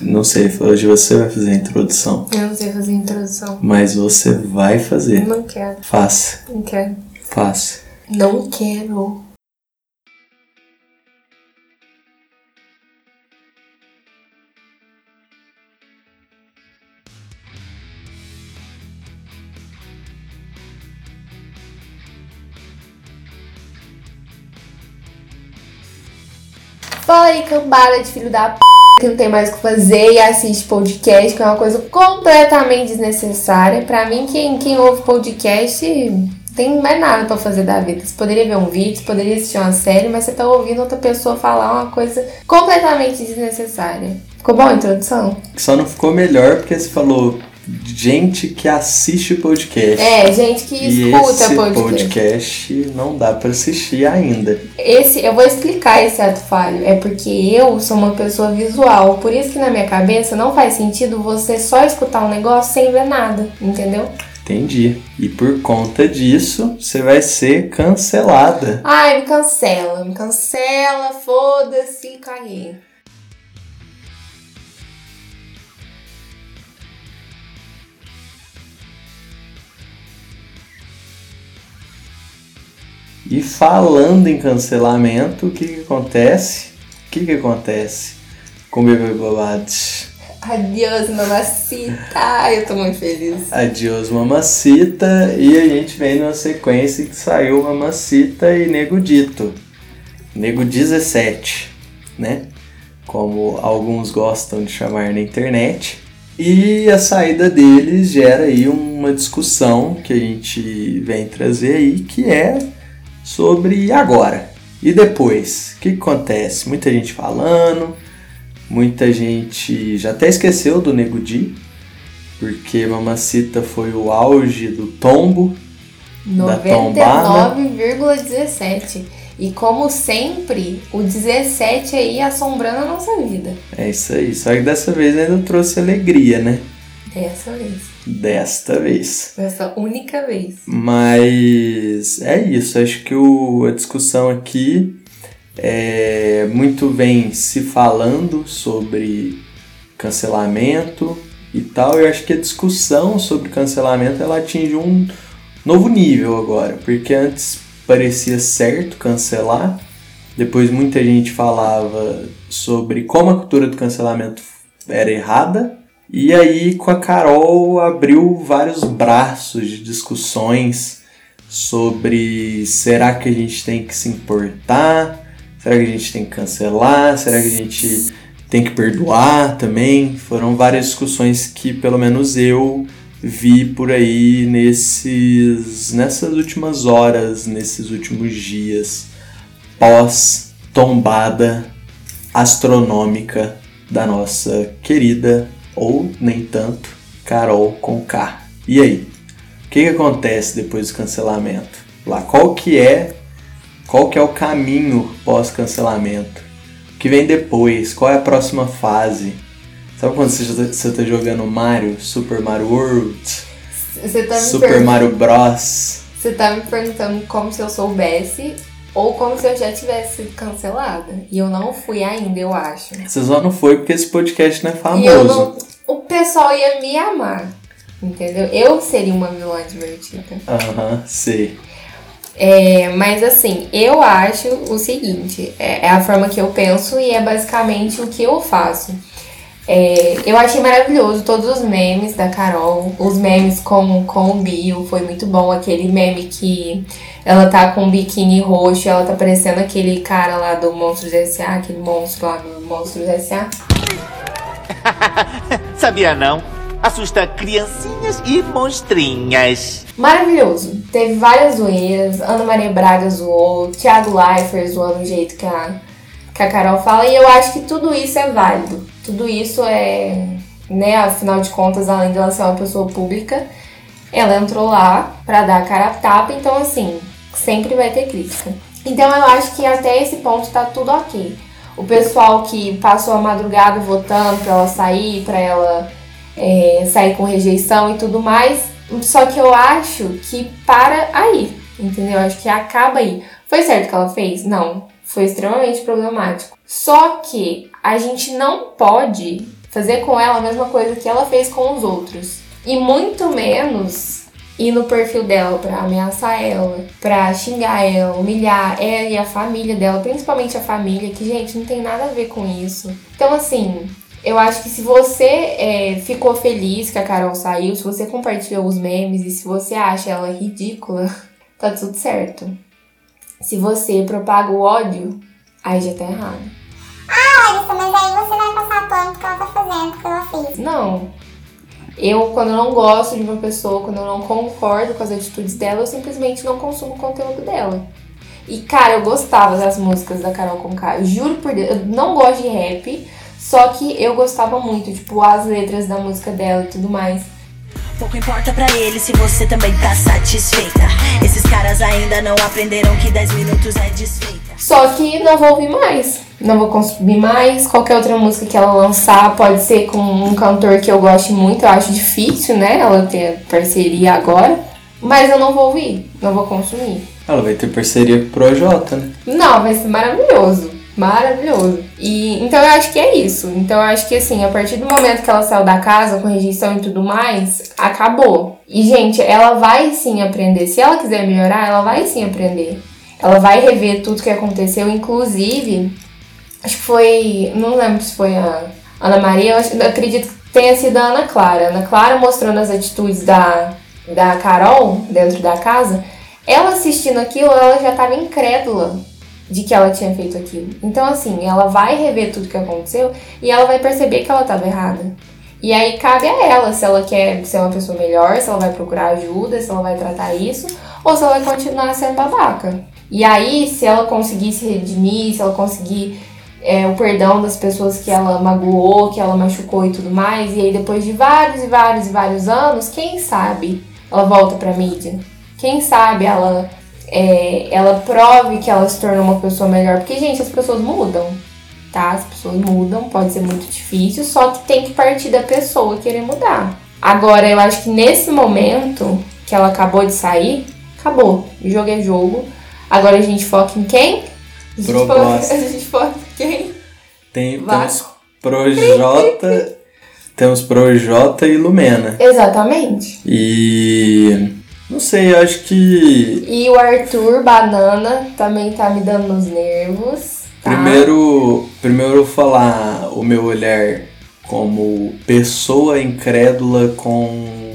Não sei, hoje você vai fazer a introdução. Eu não sei fazer introdução. Mas você vai fazer. Não quero. Faça. Não quero. Faça. Não quero. Fala aí, cambada de filho da p que não tem mais o que fazer e assiste podcast, que é uma coisa completamente desnecessária. Pra mim, quem, quem ouve podcast tem mais nada pra fazer da vida. Você poderia ver um vídeo, você poderia assistir uma série, mas você tá ouvindo outra pessoa falar uma coisa completamente desnecessária. Ficou bom a introdução? Só não ficou melhor porque você falou gente que assiste podcast. É, gente que e escuta esse podcast. podcast não dá pra assistir ainda. Esse, eu vou explicar esse ato falho. É porque eu sou uma pessoa visual. Por isso que na minha cabeça não faz sentido você só escutar um negócio sem ver nada, entendeu? Entendi. E por conta disso, você vai ser cancelada. Ai, me cancela, me cancela, foda-se, caguei. E falando em cancelamento, o que, que acontece? O que, que acontece com o Bebê Babados? Adiós, mamacita. Eu tô muito feliz. Adiós Mamacita e a gente vem numa sequência que saiu Mamacita e Nego Dito. Nego 17, né? Como alguns gostam de chamar na internet. E a saída deles gera aí uma discussão que a gente vem trazer aí, que é sobre agora e depois. O que, que acontece? Muita gente falando, muita gente já até esqueceu do Nego Di, porque Mamacita foi o auge do tombo, da tombada. 99,17. E como sempre, o 17 aí assombrando a nossa vida. É isso aí, só que dessa vez ainda trouxe alegria, né? Dessa vez. Desta vez. Dessa única vez. Mas é isso, acho que o, a discussão aqui é muito vem se falando sobre cancelamento e tal. Eu acho que a discussão sobre cancelamento ela atinge um novo nível agora, porque antes parecia certo cancelar, depois muita gente falava sobre como a cultura do cancelamento era errada. E aí, com a Carol, abriu vários braços de discussões sobre será que a gente tem que se importar? Será que a gente tem que cancelar? Será que a gente tem que perdoar também? Foram várias discussões que, pelo menos, eu vi por aí nesses, nessas últimas horas, nesses últimos dias, pós tombada astronômica da nossa querida ou nem tanto, Carol com K. E aí? O que, que acontece depois do cancelamento? Lá, qual que é qual que é o caminho pós-cancelamento? O que vem depois? Qual é a próxima fase? Sabe quando você está jogando Mario, Super Mario World, Você tá, Super per- Mario Bros? você tá me perguntando como se eu soubesse ou como se eu já tivesse sido cancelada. E eu não fui ainda, eu acho. Você só não foi porque esse podcast não é famoso. não. O pessoal ia me amar. Entendeu? Eu seria uma vilã divertida. Aham, sei. É, mas assim, eu acho o seguinte: é, é a forma que eu penso e é basicamente o que eu faço. É, eu achei maravilhoso todos os memes da Carol, os memes com, com o Bio, foi muito bom. Aquele meme que ela tá com um biquíni roxo, ela tá parecendo aquele cara lá do Monstros S.A., aquele monstro lá do Monstros S.A. Sabia não? Assusta criancinhas e monstrinhas. Maravilhoso. Teve várias zoeiras. Ana Maria Braga zoou. Thiago Leifert zoando o jeito que a, que a Carol fala. E eu acho que tudo isso é válido. Tudo isso é. Né, afinal de contas, além de ela ser uma pessoa pública, ela entrou lá pra dar a cara a tapa. Então, assim, sempre vai ter crítica. Então, eu acho que até esse ponto tá tudo ok. O pessoal que passou a madrugada votando pra ela sair, pra ela é, sair com rejeição e tudo mais. Só que eu acho que para aí, entendeu? Eu acho que acaba aí. Foi certo que ela fez? Não. Foi extremamente problemático. Só que a gente não pode fazer com ela a mesma coisa que ela fez com os outros. E muito menos ir no perfil dela pra ameaçar ela, pra xingar ela, humilhar ela e a família dela, principalmente a família, que, gente, não tem nada a ver com isso. Então, assim, eu acho que se você é, ficou feliz que a Carol saiu, se você compartilhou os memes e se você acha ela ridícula, tá tudo certo. Se você propaga o ódio, aí já tá errado. Ah, Larissa, mas aí você vai passar pano que ela tá fazendo, que ela fez. Não. Eu, quando eu não gosto de uma pessoa, quando eu não concordo com as atitudes dela, eu simplesmente não consumo o conteúdo dela. E, cara, eu gostava das músicas da Carol Conká. Eu juro por Deus, eu não gosto de rap, só que eu gostava muito, tipo, as letras da música dela e tudo mais. Pouco importa pra eles se você também tá satisfeita. Esses caras ainda não aprenderam que 10 minutos é desfeita. Só que não vou ouvir mais. Não vou consumir mais. Qualquer outra música que ela lançar pode ser com um cantor que eu goste muito. Eu acho difícil, né? Ela ter parceria agora. Mas eu não vou ouvir. Não vou consumir. Ela vai ter parceria com o Projota, né? Não, vai ser maravilhoso. Maravilhoso. E então eu acho que é isso. Então eu acho que assim, a partir do momento que ela saiu da casa com rejeição e tudo mais, acabou. E gente, ela vai sim aprender. Se ela quiser melhorar, ela vai sim aprender. Ela vai rever tudo que aconteceu, inclusive, acho que foi, não lembro se foi a Ana Maria, eu, acho, eu acredito que tenha sido a Ana Clara. Ana Clara mostrando as atitudes da, da Carol dentro da casa. Ela assistindo aquilo, ela já estava incrédula de que ela tinha feito aquilo. Então, assim, ela vai rever tudo que aconteceu e ela vai perceber que ela estava errada. E aí cabe a ela se ela quer ser uma pessoa melhor, se ela vai procurar ajuda, se ela vai tratar isso, ou se ela vai continuar sendo babaca. E aí, se ela conseguir se redimir, se ela conseguir é, o perdão das pessoas que ela magoou, que ela machucou e tudo mais, e aí depois de vários e vários e vários anos, quem sabe ela volta pra mídia? Quem sabe ela é, ela prove que ela se tornou uma pessoa melhor? Porque, gente, as pessoas mudam, tá? As pessoas mudam, pode ser muito difícil, só que tem que partir da pessoa querer mudar. Agora, eu acho que nesse momento que ela acabou de sair, acabou. O jogo é jogo. Agora a gente foca em quem? A gente, foca, a gente foca em quem? Tem, temos Projota, temos Projota e Lumena. Exatamente. E não sei, eu acho que E o Arthur Banana também tá me dando nos nervos. Tá? primeiro, primeiro eu vou falar o meu olhar como pessoa incrédula com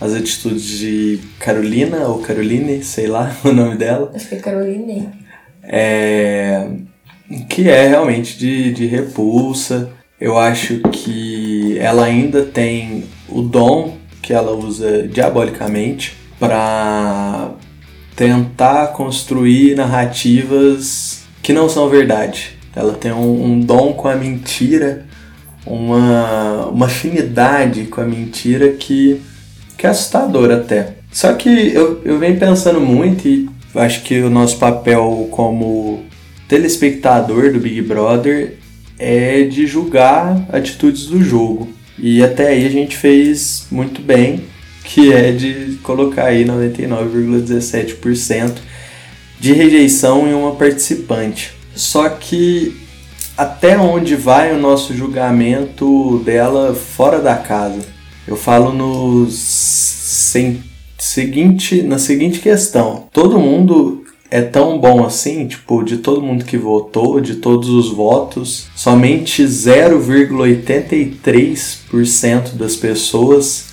as atitudes de Carolina ou Caroline, sei lá o nome dela. Acho que é Caroline. É, que é realmente de, de repulsa. Eu acho que ela ainda tem o dom que ela usa diabolicamente para tentar construir narrativas que não são verdade. Ela tem um, um dom com a mentira, uma, uma afinidade com a mentira que, que é assustador até. Só que eu, eu venho pensando muito e acho que o nosso papel como telespectador do Big Brother é de julgar atitudes do jogo. E até aí a gente fez muito bem, que é de colocar aí 99,17% de rejeição em uma participante. Só que até onde vai o nosso julgamento dela fora da casa? Eu falo no sem- seguinte, na seguinte questão. Todo mundo é tão bom assim, tipo, de todo mundo que votou, de todos os votos, somente 0,83% das pessoas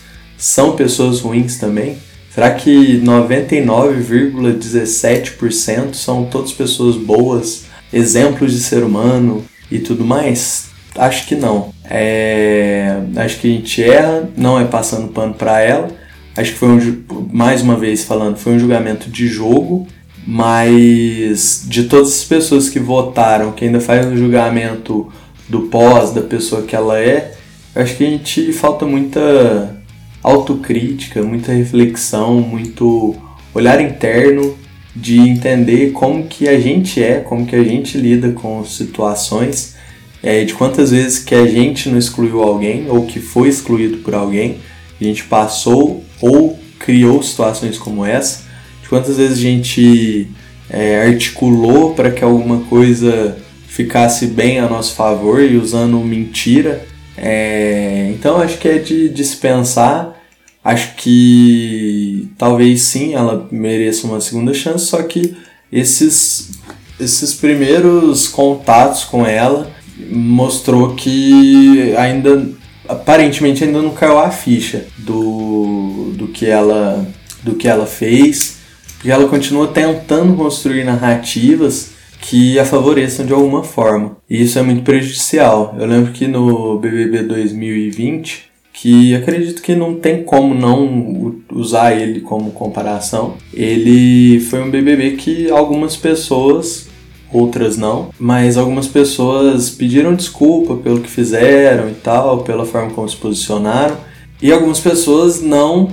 são pessoas ruins também? Será que 99,17% são todas pessoas boas, exemplos de ser humano e tudo mais? Acho que não. É, acho que a gente erra, não é passando pano para ela. Acho que foi um, mais uma vez falando, foi um julgamento de jogo, mas de todas as pessoas que votaram, que ainda faz um julgamento do pós, da pessoa que ela é, acho que a gente falta muita autocrítica, muita reflexão, muito olhar interno de entender como que a gente é, como que a gente lida com situações, é, de quantas vezes que a gente não excluiu alguém ou que foi excluído por alguém, a gente passou ou criou situações como essa, de quantas vezes a gente é, articulou para que alguma coisa ficasse bem a nosso favor e usando mentira É, então acho que é de dispensar. Acho que talvez sim ela mereça uma segunda chance, só que esses, esses primeiros contatos com ela mostrou que ainda aparentemente ainda não caiu a ficha do, do que ela do que ela fez, porque ela continua tentando construir narrativas que a favoreçam de alguma forma. E isso é muito prejudicial. Eu lembro que no BBB 2020, que acredito que não tem como não usar ele como comparação, ele foi um BBB que algumas pessoas outras não, mas algumas pessoas pediram desculpa pelo que fizeram e tal, pela forma como se posicionaram, e algumas pessoas não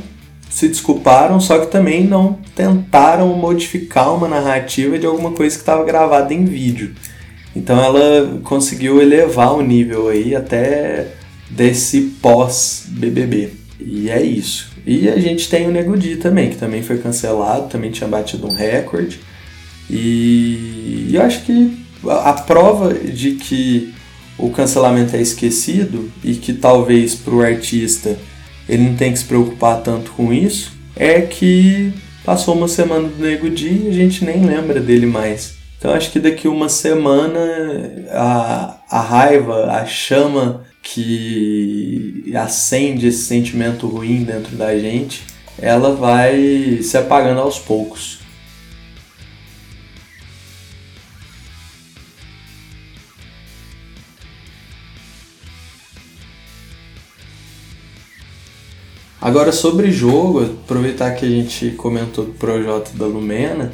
se desculparam, só que também não tentaram modificar uma narrativa de alguma coisa que estava gravada em vídeo. Então ela conseguiu elevar o nível aí até desse pós-BBB. E é isso. E a gente tem o Nego Di também, que também foi cancelado, também tinha batido um recorde. E eu acho que a prova de que o cancelamento é esquecido e que talvez para o artista ele não tem que se preocupar tanto com isso, é que passou uma semana do Nego Di e a gente nem lembra dele mais. Então acho que daqui uma semana a, a raiva, a chama que acende esse sentimento ruim dentro da gente, ela vai se apagando aos poucos. Agora sobre jogo, aproveitar que a gente comentou do Projota da Lumena,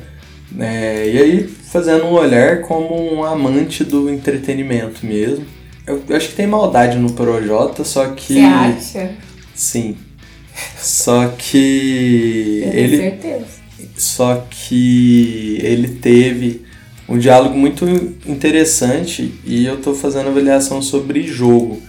é, e aí fazendo um olhar como um amante do entretenimento mesmo. Eu, eu acho que tem maldade no Projota, só que. Você acha? Sim. Só que. Eu ele. tenho certeza. Só que ele teve um diálogo muito interessante e eu tô fazendo avaliação sobre jogo.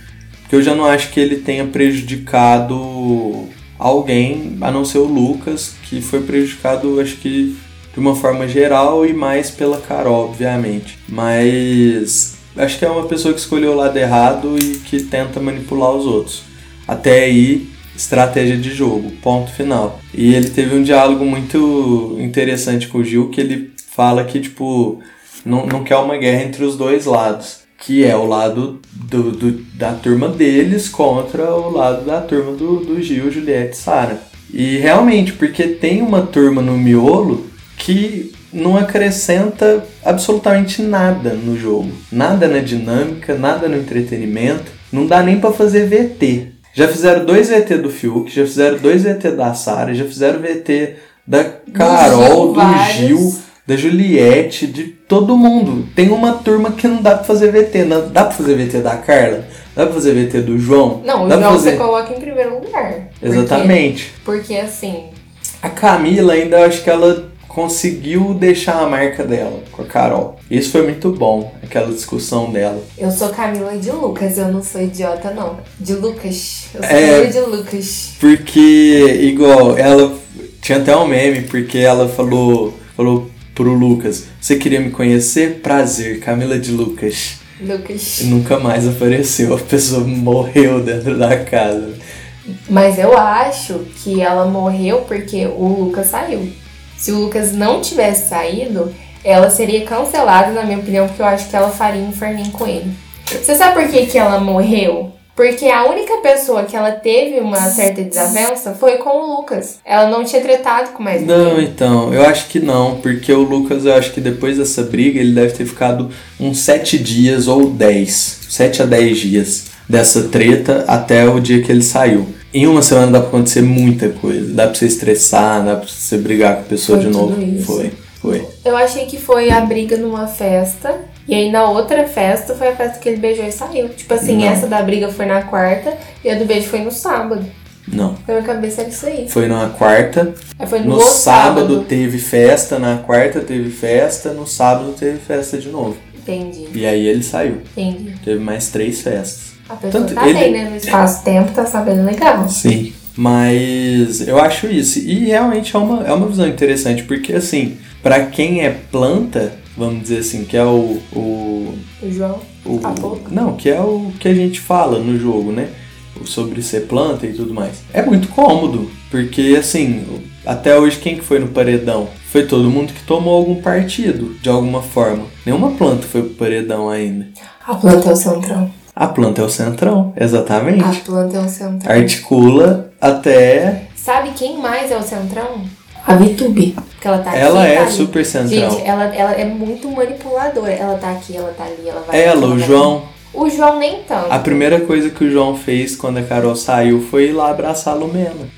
Porque eu já não acho que ele tenha prejudicado alguém, a não ser o Lucas, que foi prejudicado, acho que de uma forma geral e mais pela Carol, obviamente. Mas acho que é uma pessoa que escolheu o lado errado e que tenta manipular os outros. Até aí, estratégia de jogo, ponto final. E ele teve um diálogo muito interessante com o Gil, que ele fala que, tipo, não, não quer uma guerra entre os dois lados que é o lado do, do, da turma deles contra o lado da turma do, do Gil, Juliette e Sara. E realmente, porque tem uma turma no miolo que não acrescenta absolutamente nada no jogo. Nada na dinâmica, nada no entretenimento. Não dá nem para fazer VT. Já fizeram dois VT do Fiuk, já fizeram dois VT da Sara, já fizeram VT da Carol, do. Gil, da Juliette, de todo mundo. Tem uma turma que não dá pra fazer VT. Não dá pra fazer VT da Carla? Dá pra fazer VT do João? Não, o dá João fazer... você coloca em primeiro lugar. Porque- Exatamente. Porque, assim, A Camila ainda acho que ela conseguiu deixar a marca dela com a Carol. Isso foi muito bom, aquela discussão dela. eu sou Camila de Lucas, eu não sou idiota, não. De Lucas. Eu sou É. De Lucas. Porque, igual, ela tinha até um meme, porque ela falou, falou pro Lucas: Você queria me conhecer? Prazer, Camila de Lucas. Lucas. E nunca mais apareceu, a pessoa morreu dentro da casa. Mas eu acho que ela morreu porque o Lucas saiu. Se o Lucas não tivesse saído, ela seria cancelada, na minha opinião, porque eu acho que ela faria um inferninho com ele. Você sabe por que, que ela morreu? Porque a única pessoa que ela teve uma certa desavença foi com o Lucas. Ela não tinha tretado com mais Não, ninguém. então, eu acho que não, porque o Lucas, eu acho que depois dessa briga, ele deve ter ficado uns 7 dias ou 10, 7 a 10 dias dessa treta até o dia que ele saiu. Em uma semana dá pra acontecer muita coisa, dá pra você estressar, dá pra você brigar com a pessoa Foi de novo. isso. Foi, foi. Eu achei que foi a briga numa festa. E aí na outra festa foi a festa que ele beijou e saiu. Tipo assim, Não. essa da briga foi na quarta e a do beijo foi no sábado. Não. Na minha cabeça era isso aí. Foi na quarta, Aí foi no, no outro sábado teve festa, na quarta teve festa, no sábado teve festa de novo. Entendi, E aí ele saiu. entendi. Teve mais três festas. A pessoa Tanto tá ele- bem, né? No espaço-tempo tá sabendo legal. Sim. Mas eu acho isso. E realmente é uma, é uma visão interessante, porque assim, para quem é planta, vamos dizer assim, que é o, o O João. O- Há pouco. Não, que é o que a gente fala no jogo, né? Sobre ser planta e tudo mais. É muito cômodo, porque assim, até hoje quem que foi no paredão? Foi todo mundo que tomou algum partido, de alguma forma. Nenhuma planta foi pro paredão ainda. A planta é o centrão. A planta é o centrão, exatamente. A planta é o centrão. Articula até. Sabe quem mais é o centrão? A Vitube. Porque ela tá aqui Ela é tá super centrão. Gente, ela, ela é muito manipuladora. Ela tá aqui, ela tá ali, ela vai. Ela, aqui, o João. O João nem tanto. A primeira coisa que o João fez quando a Carol saiu foi ir lá abraçar a Lumena.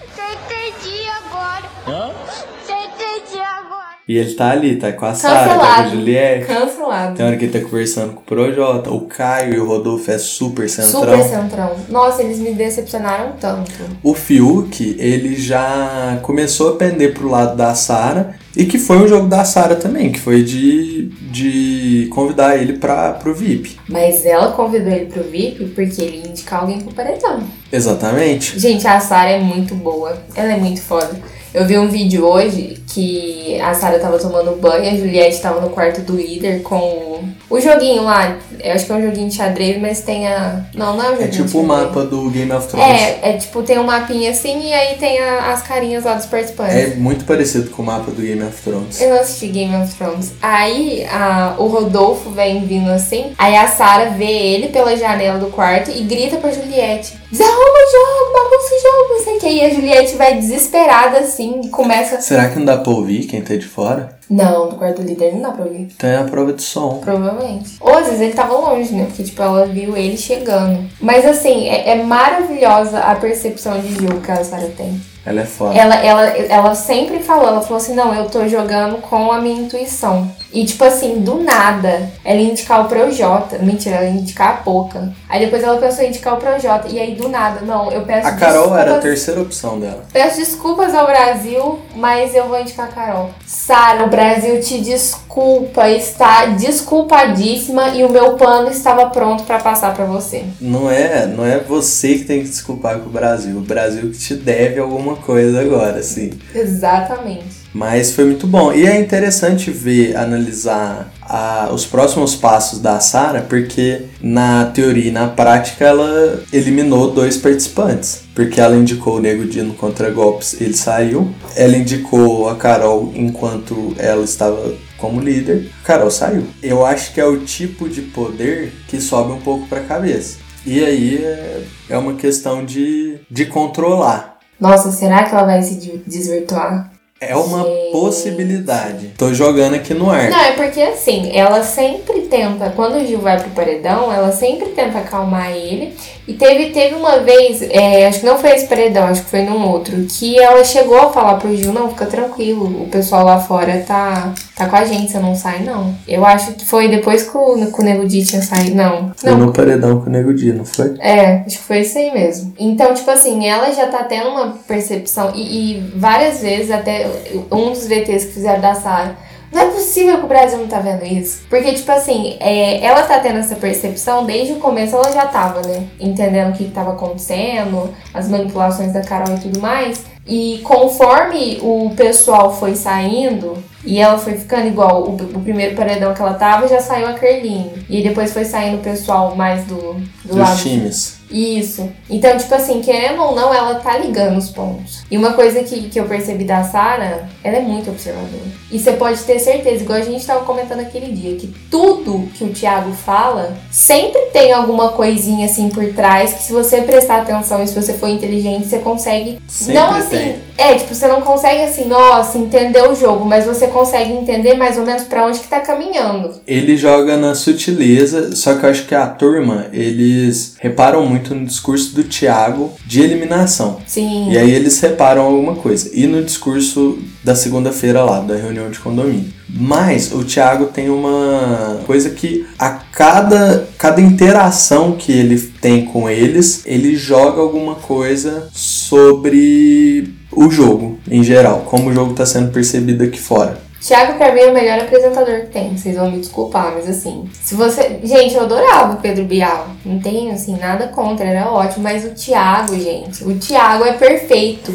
E ele tá ali, tá com a Sara, tá com a. Juliette. Cancelado. Tem hora que ele tá conversando com o Projota. O Caio e o Rodolfo é super centrão. Super centrão. Nossa, eles me decepcionaram tanto. O Fiuk, ele já começou a pender pro lado da Sara. E que foi um jogo da Sara também, que foi de, de convidar ele pra, pro VIP. Mas ela convidou ele pro VIP porque ele ia indicar alguém pro paredão. Exatamente. Gente, a Sara é muito boa. Ela é muito foda. Eu vi um vídeo hoje que a Sara tava tomando banho, a Juliette tava no quarto do líder com o, o joguinho lá. Eu acho que é um joguinho de xadrez, mas tem a. Não, não é um joguinho É tipo o mapa do Game of Thrones. É, é tipo, tem um mapinha assim e aí tem a- as carinhas lá dos participantes. É muito parecido com o mapa do Game of Thrones. Eu não assisti Game of Thrones. Aí a- o Rodolfo vem vindo assim. Aí a Sarah vê ele pela janela do quarto e grita pra Juliette: Desarruma o jogo, bagunça o jogo, não sei o que. E a Juliette vai desesperada assim e começa. Será que não dá pra ouvir quem tá de fora? Não, do quarto líder não dá pra ouvir. Tem a prova de som. Provavelmente. Ou às vezes ele tava longe, né? Porque, tipo, ela viu ele chegando. Mas assim, é, é maravilhosa a percepção de jogo que a Sarah tem. Ela é foda. Ela, ela, ela sempre falou, ela falou assim, não, eu tô jogando com a minha intuição. E tipo assim, do nada, ela ia indicar o Projota. Mentira, ela ia indicar a Poca. Aí depois ela pensou em indicar o Projota. E aí do nada, não, eu peço A Carol desculpas. era a terceira opção dela. Peço desculpas ao Brasil, mas eu vou indicar a Carol. Sara, o Brasil te desculpa, está desculpadíssima e o meu pano estava pronto pra passar pra você. Não é, não é você que tem que desculpar com o Brasil. O Brasil que te deve alguma coisa agora, assim. Exatamente. Mas foi muito bom. E é interessante ver, analisar a- os próximos passos da Sara, porque na teoria e na prática ela eliminou dois participantes. Porque ela indicou o Nego Dino contra golpes, ele saiu. Ela indicou a Carol enquanto ela estava como líder. A Carol saiu. Eu acho que é o tipo de poder que sobe um pouco pra cabeça. E aí é, é uma questão de, de controlar. Nossa, será que ela vai se de- desvirtuar? É uma Gente. possibilidade. Tô jogando aqui no ar. Não, é porque assim, ela sempre tenta, quando o Gil vai pro paredão, ela sempre tenta acalmar ele. E teve, teve uma vez, é, acho que não foi esse paredão, acho que foi num outro, que ela chegou a falar pro Gil, não, fica tranquilo, o pessoal lá fora tá, tá com a gente, você não sai, não. Eu acho que foi depois que o, que o Nego Di tinha saído, não. Foi Não, no paredão com o Nego Di, não foi? é, acho que foi isso aí mesmo. Então, tipo assim, ela já tá tendo uma percepção, e, e várias vezes, até um dos VTs que fizeram da Sarah, não é possível que o Brasil não tá vendo isso. Porque, tipo assim, é, ela tá tendo essa percepção desde o começo, ela já tava, né? Entendendo o que, que tava acontecendo, as manipulações da Carol e tudo mais. E conforme o pessoal foi saindo, e ela foi ficando igual o, o primeiro paredão que ela tava, já saiu a Kerline. E depois foi saindo o pessoal mais do, do Dos lado times. Isso. Então, tipo assim, querendo ou não, ela tá ligando os pontos. E uma coisa que, que eu percebi da Sarah, ela é muito observadora. E você pode ter certeza, igual a gente tava comentando aquele dia, que tudo que o Thiago fala, sempre tem alguma coisinha assim por trás, que se você prestar atenção e se você for inteligente, você consegue. Sempre não assim. tem. É, tipo, você não consegue assim, nossa, entender o jogo, mas você consegue entender mais ou menos pra onde que tá caminhando. Ele joga na sutileza, só que eu acho que a turma, eles reparam muito no discurso do Thiago de eliminação. Sim. E aí eles reparam alguma coisa. E no discurso da segunda-feira lá, da reunião de condomínio. Mas o Thiago tem uma coisa que a cada, cada interação que ele tem com eles, ele joga alguma coisa sobre o jogo em geral, como o jogo está sendo percebido aqui fora. Thiago, pra mim, é o melhor apresentador que tem. Vocês vão me desculpar, mas assim. Se você. Gente, eu adorava o Pedro Bial. Não tenho, assim, nada contra, era ótimo. Mas o Thiago, gente. O Thiago é perfeito.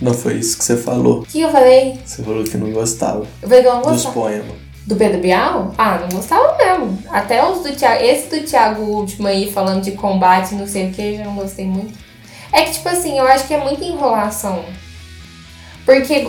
O Não foi isso que você falou. que eu falei? Você falou que não gostava Eu falei que eu não dos gostava. poemas. Do Pedro Bial? Ah, não gostava mesmo. Até os do Thiago. Esse do Thiago último aí, falando de combate, não sei o que, já não gostei muito. É que, tipo assim, eu acho que é muita enrolação. Porque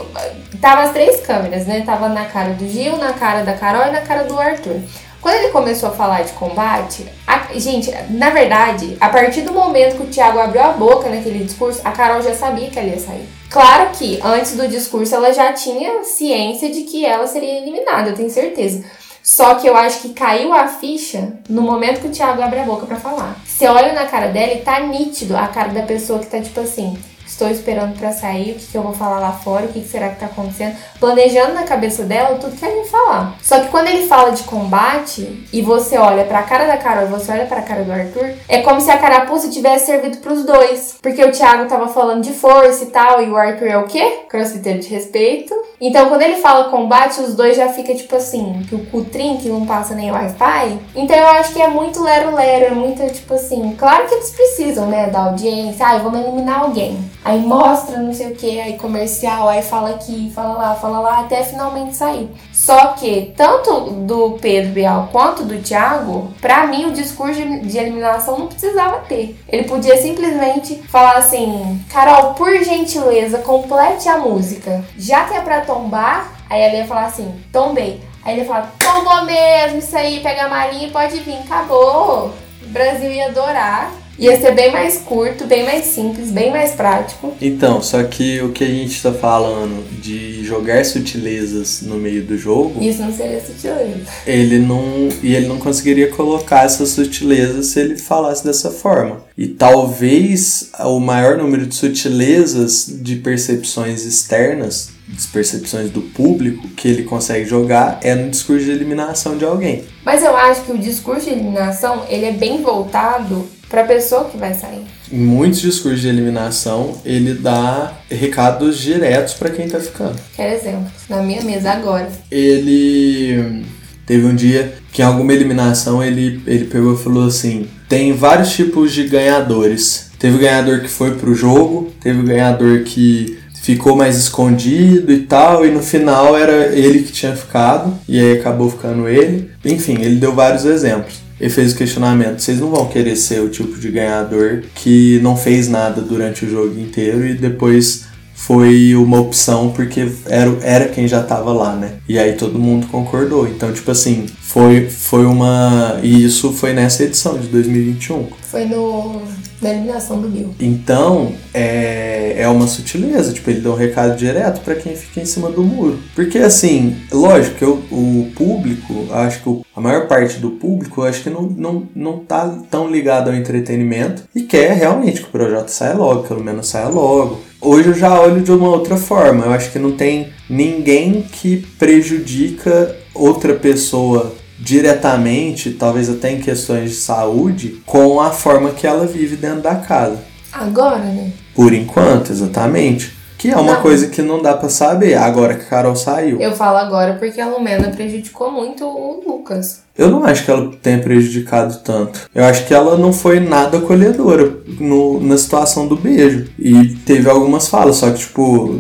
tava as três câmeras, né? Tava na cara do Gil, na cara da Carol e na cara do Arthur. Quando ele começou a falar de combate, a- gente, na verdade, a partir do momento que o Thiago abriu a boca naquele discurso, a Carol já sabia que ela ia sair. Claro que antes do discurso ela já tinha ciência de que ela seria eliminada, eu tenho certeza. Só que eu acho que caiu a ficha no momento que o Thiago abre a boca pra falar. Você olha na cara dela e tá nítido a cara da pessoa que tá tipo assim: estou esperando pra sair, o que, que eu vou falar lá fora, o que, que será que tá acontecendo, planejando na cabeça dela tudo que ia falar. Só que quando ele fala de combate e você olha pra cara da Carol e você olha pra cara do Arthur, é como se a carapuça tivesse servido pros dois. Porque o Thiago tava falando de força e tal, e o Arthur é o quê? Crossfiteiro de respeito. Então quando ele fala combate, os dois já fica tipo assim, que o cutrim que não passa nem Wi-Fi. Então eu acho que é muito lero-lero, é muito tipo assim, claro que eles precisam, né, da audiência, ai, vamos eliminar alguém. Aí mostra não sei o que, aí comercial, aí fala aqui, fala lá, fala lá, até finalmente sair. Só que, tanto do Pedro Bial quanto do Thiago, pra mim o discurso de- eliminação não precisava ter. Ele podia simplesmente falar assim: Carol, por gentileza, complete a música. Já que é pra tombar, aí ela ia falar assim: tombei. Aí ele ia falar: tombou mesmo, isso aí, pega a malinha e pode vir, acabou. O Brasil ia adorar. Ia ser bem mais curto, bem mais simples, bem mais prático. Então, só que o que a gente tá falando de jogar sutilezas no meio do jogo, Isso não seria sutileza. ele não. E ele não conseguiria colocar essas sutilezas se ele falasse dessa forma. E talvez o maior número de sutilezas de percepções externas, de percepções do público, que ele consegue jogar é no discurso de eliminação de alguém. Mas eu acho que o discurso de eliminação, ele é bem voltado pra pessoa que vai sair. Em muitos discursos de eliminação, ele dá recados diretos para quem tá ficando. Quero exemplos. Na minha mesa agora. ele teve um dia que em alguma eliminação ele, ele pegou e falou assim: tem vários tipos de ganhadores. Teve o ganhador que foi pro jogo, teve o ganhador que ficou mais escondido e tal, e no final era ele que tinha ficado, e aí acabou ficando ele. Enfim, ele deu vários exemplos. Ele fez o questionamento: vocês não vão querer ser o tipo de ganhador que não fez nada durante o jogo inteiro e depois foi uma opção porque era, era quem já tava lá, né? E aí todo mundo concordou. Então, tipo assim, foi, foi uma. E isso foi nessa edição de 2021. Foi no, na eliminação do Bill. Então, é, é uma sutileza, tipo, ele dá um recado direto pra quem fica em cima do muro. Porque, assim, lógico que o, o público, acho que o- a maior parte do público, acho que não, não, não tá tão ligado ao entretenimento e quer realmente que o projeto saia logo, pelo menos saia logo. Hoje eu já olho de uma outra forma, eu acho que não tem ninguém que prejudica outra pessoa diretamente, talvez até em questões de saúde, com a forma que ela vive dentro da casa. Agora, né? Por enquanto, exatamente. Que é uma Não. coisa que não dá pra saber, agora que a Carol saiu. Eu falo agora porque a Lumena prejudicou muito o Lucas. Eu não acho que ela tenha prejudicado tanto. Eu acho que ela não foi nada acolhedora no, na situação do beijo. E teve algumas falas, só que, tipo,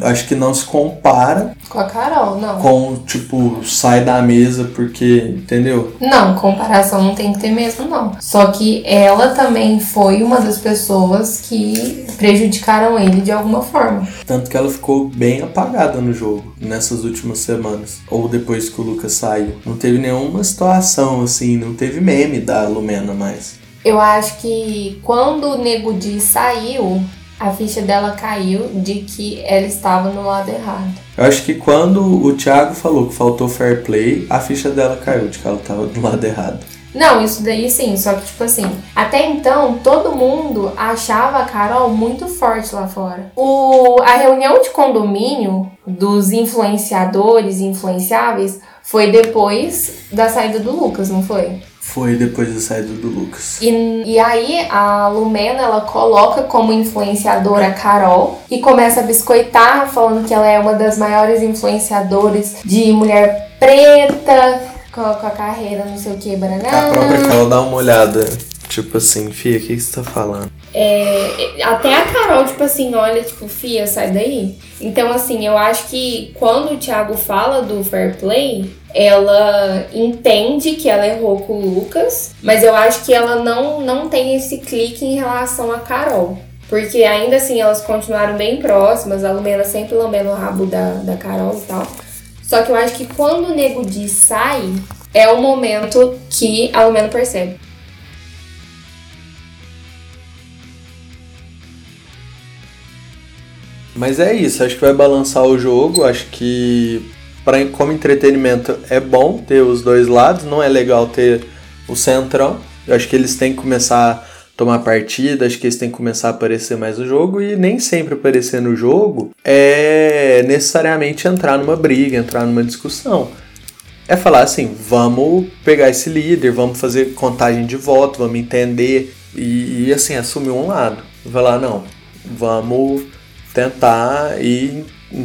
acho que não se compara Com a Carol, não. com, tipo, sai da mesa porque, entendeu? Não, comparação não tem que ter mesmo, não. Só que ela também foi uma das pessoas que prejudicaram ele de alguma forma. Tanto que ela ficou bem apagada no jogo nessas últimas semanas. Ou depois que o Lucas saiu. Não teve nenhuma situação assim, não teve meme da Lumena mais. Eu acho que quando o Nego Di saiu, a ficha dela caiu de que ela estava no lado errado. Eu acho que quando o Thiago falou que faltou fair play, a ficha dela caiu, de que ela tava do lado errado. Não, isso daí sim, só que tipo assim, até então todo mundo achava a Carol muito forte lá fora. O, a reunião de condomínio dos influenciadores e influenciáveis foi depois da saída do Lucas, não foi? Foi depois da saída do Lucas. E, e aí a Lumena ela coloca como influenciadora a Carol e começa a biscoitar, falando que ela é uma das maiores influenciadoras de mulher preta, com, a carreira não sei o que, A própria banana. Carol dá uma olhada, tipo assim, Fia, o que você tá falando? É, até a Carol, tipo assim, olha, tipo, Fia, sai daí. Então, assim, eu acho que quando o Thiago fala do fair play, ela entende que ela errou com o Lucas, mas eu acho que ela não, não tem esse clique em relação a Carol. Porque ainda assim elas continuaram bem próximas, a Lumena sempre lambendo o rabo da, da Carol e tal. Só que eu acho que quando o Nego Di sai, é o momento que a Lumena percebe. Mas é isso, acho que vai balançar o jogo, acho que pra, como entretenimento é bom ter os dois lados, não é legal ter o centrão. Eu acho que eles têm que começar a tomar partida, acho que eles têm que começar a aparecer mais no jogo e nem sempre aparecer no jogo é necessariamente entrar numa briga, entrar numa discussão. É falar assim, vamos pegar esse líder, vamos fazer contagem de voto, vamos entender e, e assim, assumir um lado. Falar, não, vamos tentar e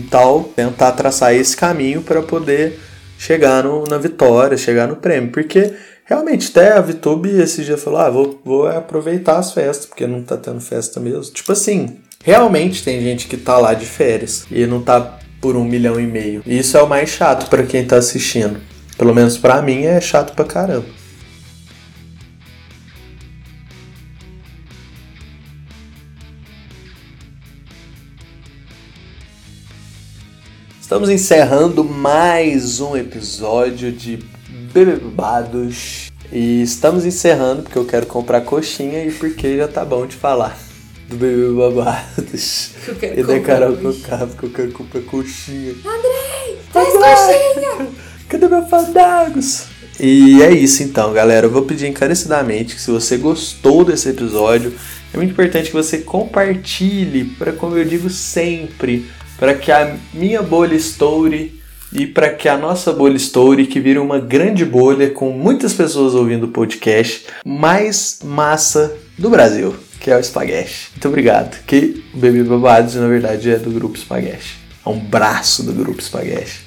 tal, tentar traçar esse caminho para poder chegar no, na vitória, chegar no prêmio. Porque realmente, até a VTube esse dia falou: ah, vou, vou aproveitar as festas, porque não tá tendo festa mesmo. Tipo assim, realmente tem gente que tá lá de férias e não tá por um milhão e meio. E isso é o mais chato para quem tá assistindo. Pelo menos para mim é chato pra caramba. Estamos encerrando mais um episódio de Bebebados. E estamos encerrando porque eu quero comprar coxinha e porque já tá bom de falar do Bebebados. Eu quero E da Carol. Conká, porque eu quero comprar coxinha. Traz coxinha! Cadê meu fandagos? E é isso então, galera. Eu vou pedir encarecidamente que se você gostou desse episódio, é muito importante que você compartilhe para, como eu digo sempre, para que a minha bolha estoure e para que a nossa bolha estoure, que vire uma grande bolha com muitas pessoas ouvindo o podcast mais massa do Brasil, que é o Espaguete. Muito obrigado. Que o Bebê Babados, na verdade, é do grupo Espaguete. É um braço do grupo Espaguete.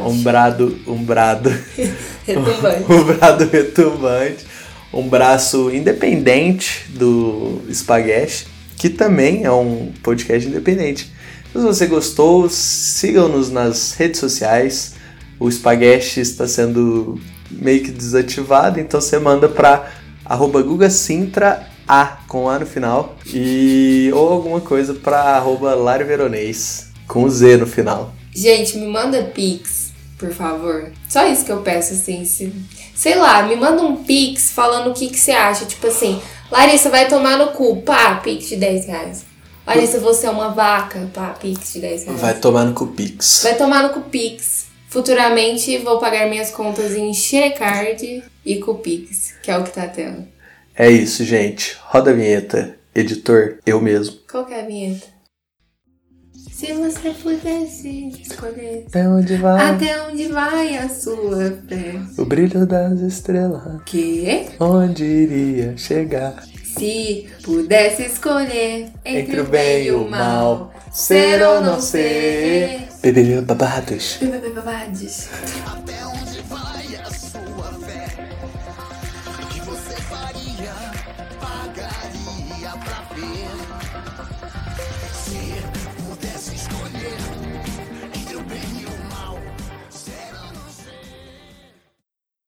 Um brado, um brado, Retumbante. um brado retumbante, um braço independente do Espaguete, que também é um podcast independente. Se você gostou, sigam-nos nas redes sociais. O Espaguete está sendo meio que desativado, então você manda para arroba A com A no final e ou alguma coisa para arroba com Z no final. Gente, me manda pix, por favor. Só isso que eu peço, assim. Se, sei lá, me manda um pix falando o que, que você acha. Tipo assim, Larissa vai tomar no cu, pá, pix de 10 reais. Larissa, você é uma vaca, pá, pix de 10 reais. Vai tomar no Cupix. Vai tomar no Cupix. Futuramente vou pagar minhas contas em Sharecard e Cupix, que é o que tá tendo. É isso, gente. Roda a vinheta. Editor, eu mesmo. Qual que é a vinheta? Se você pudesse escolher Até onde vai até onde vai a sua fé. o brilho das estrelas? Que? Onde iria chegar? Se pudesse escolher entre, o bem e o mal, ser ou não ser. Bebê babados. Bebê babades.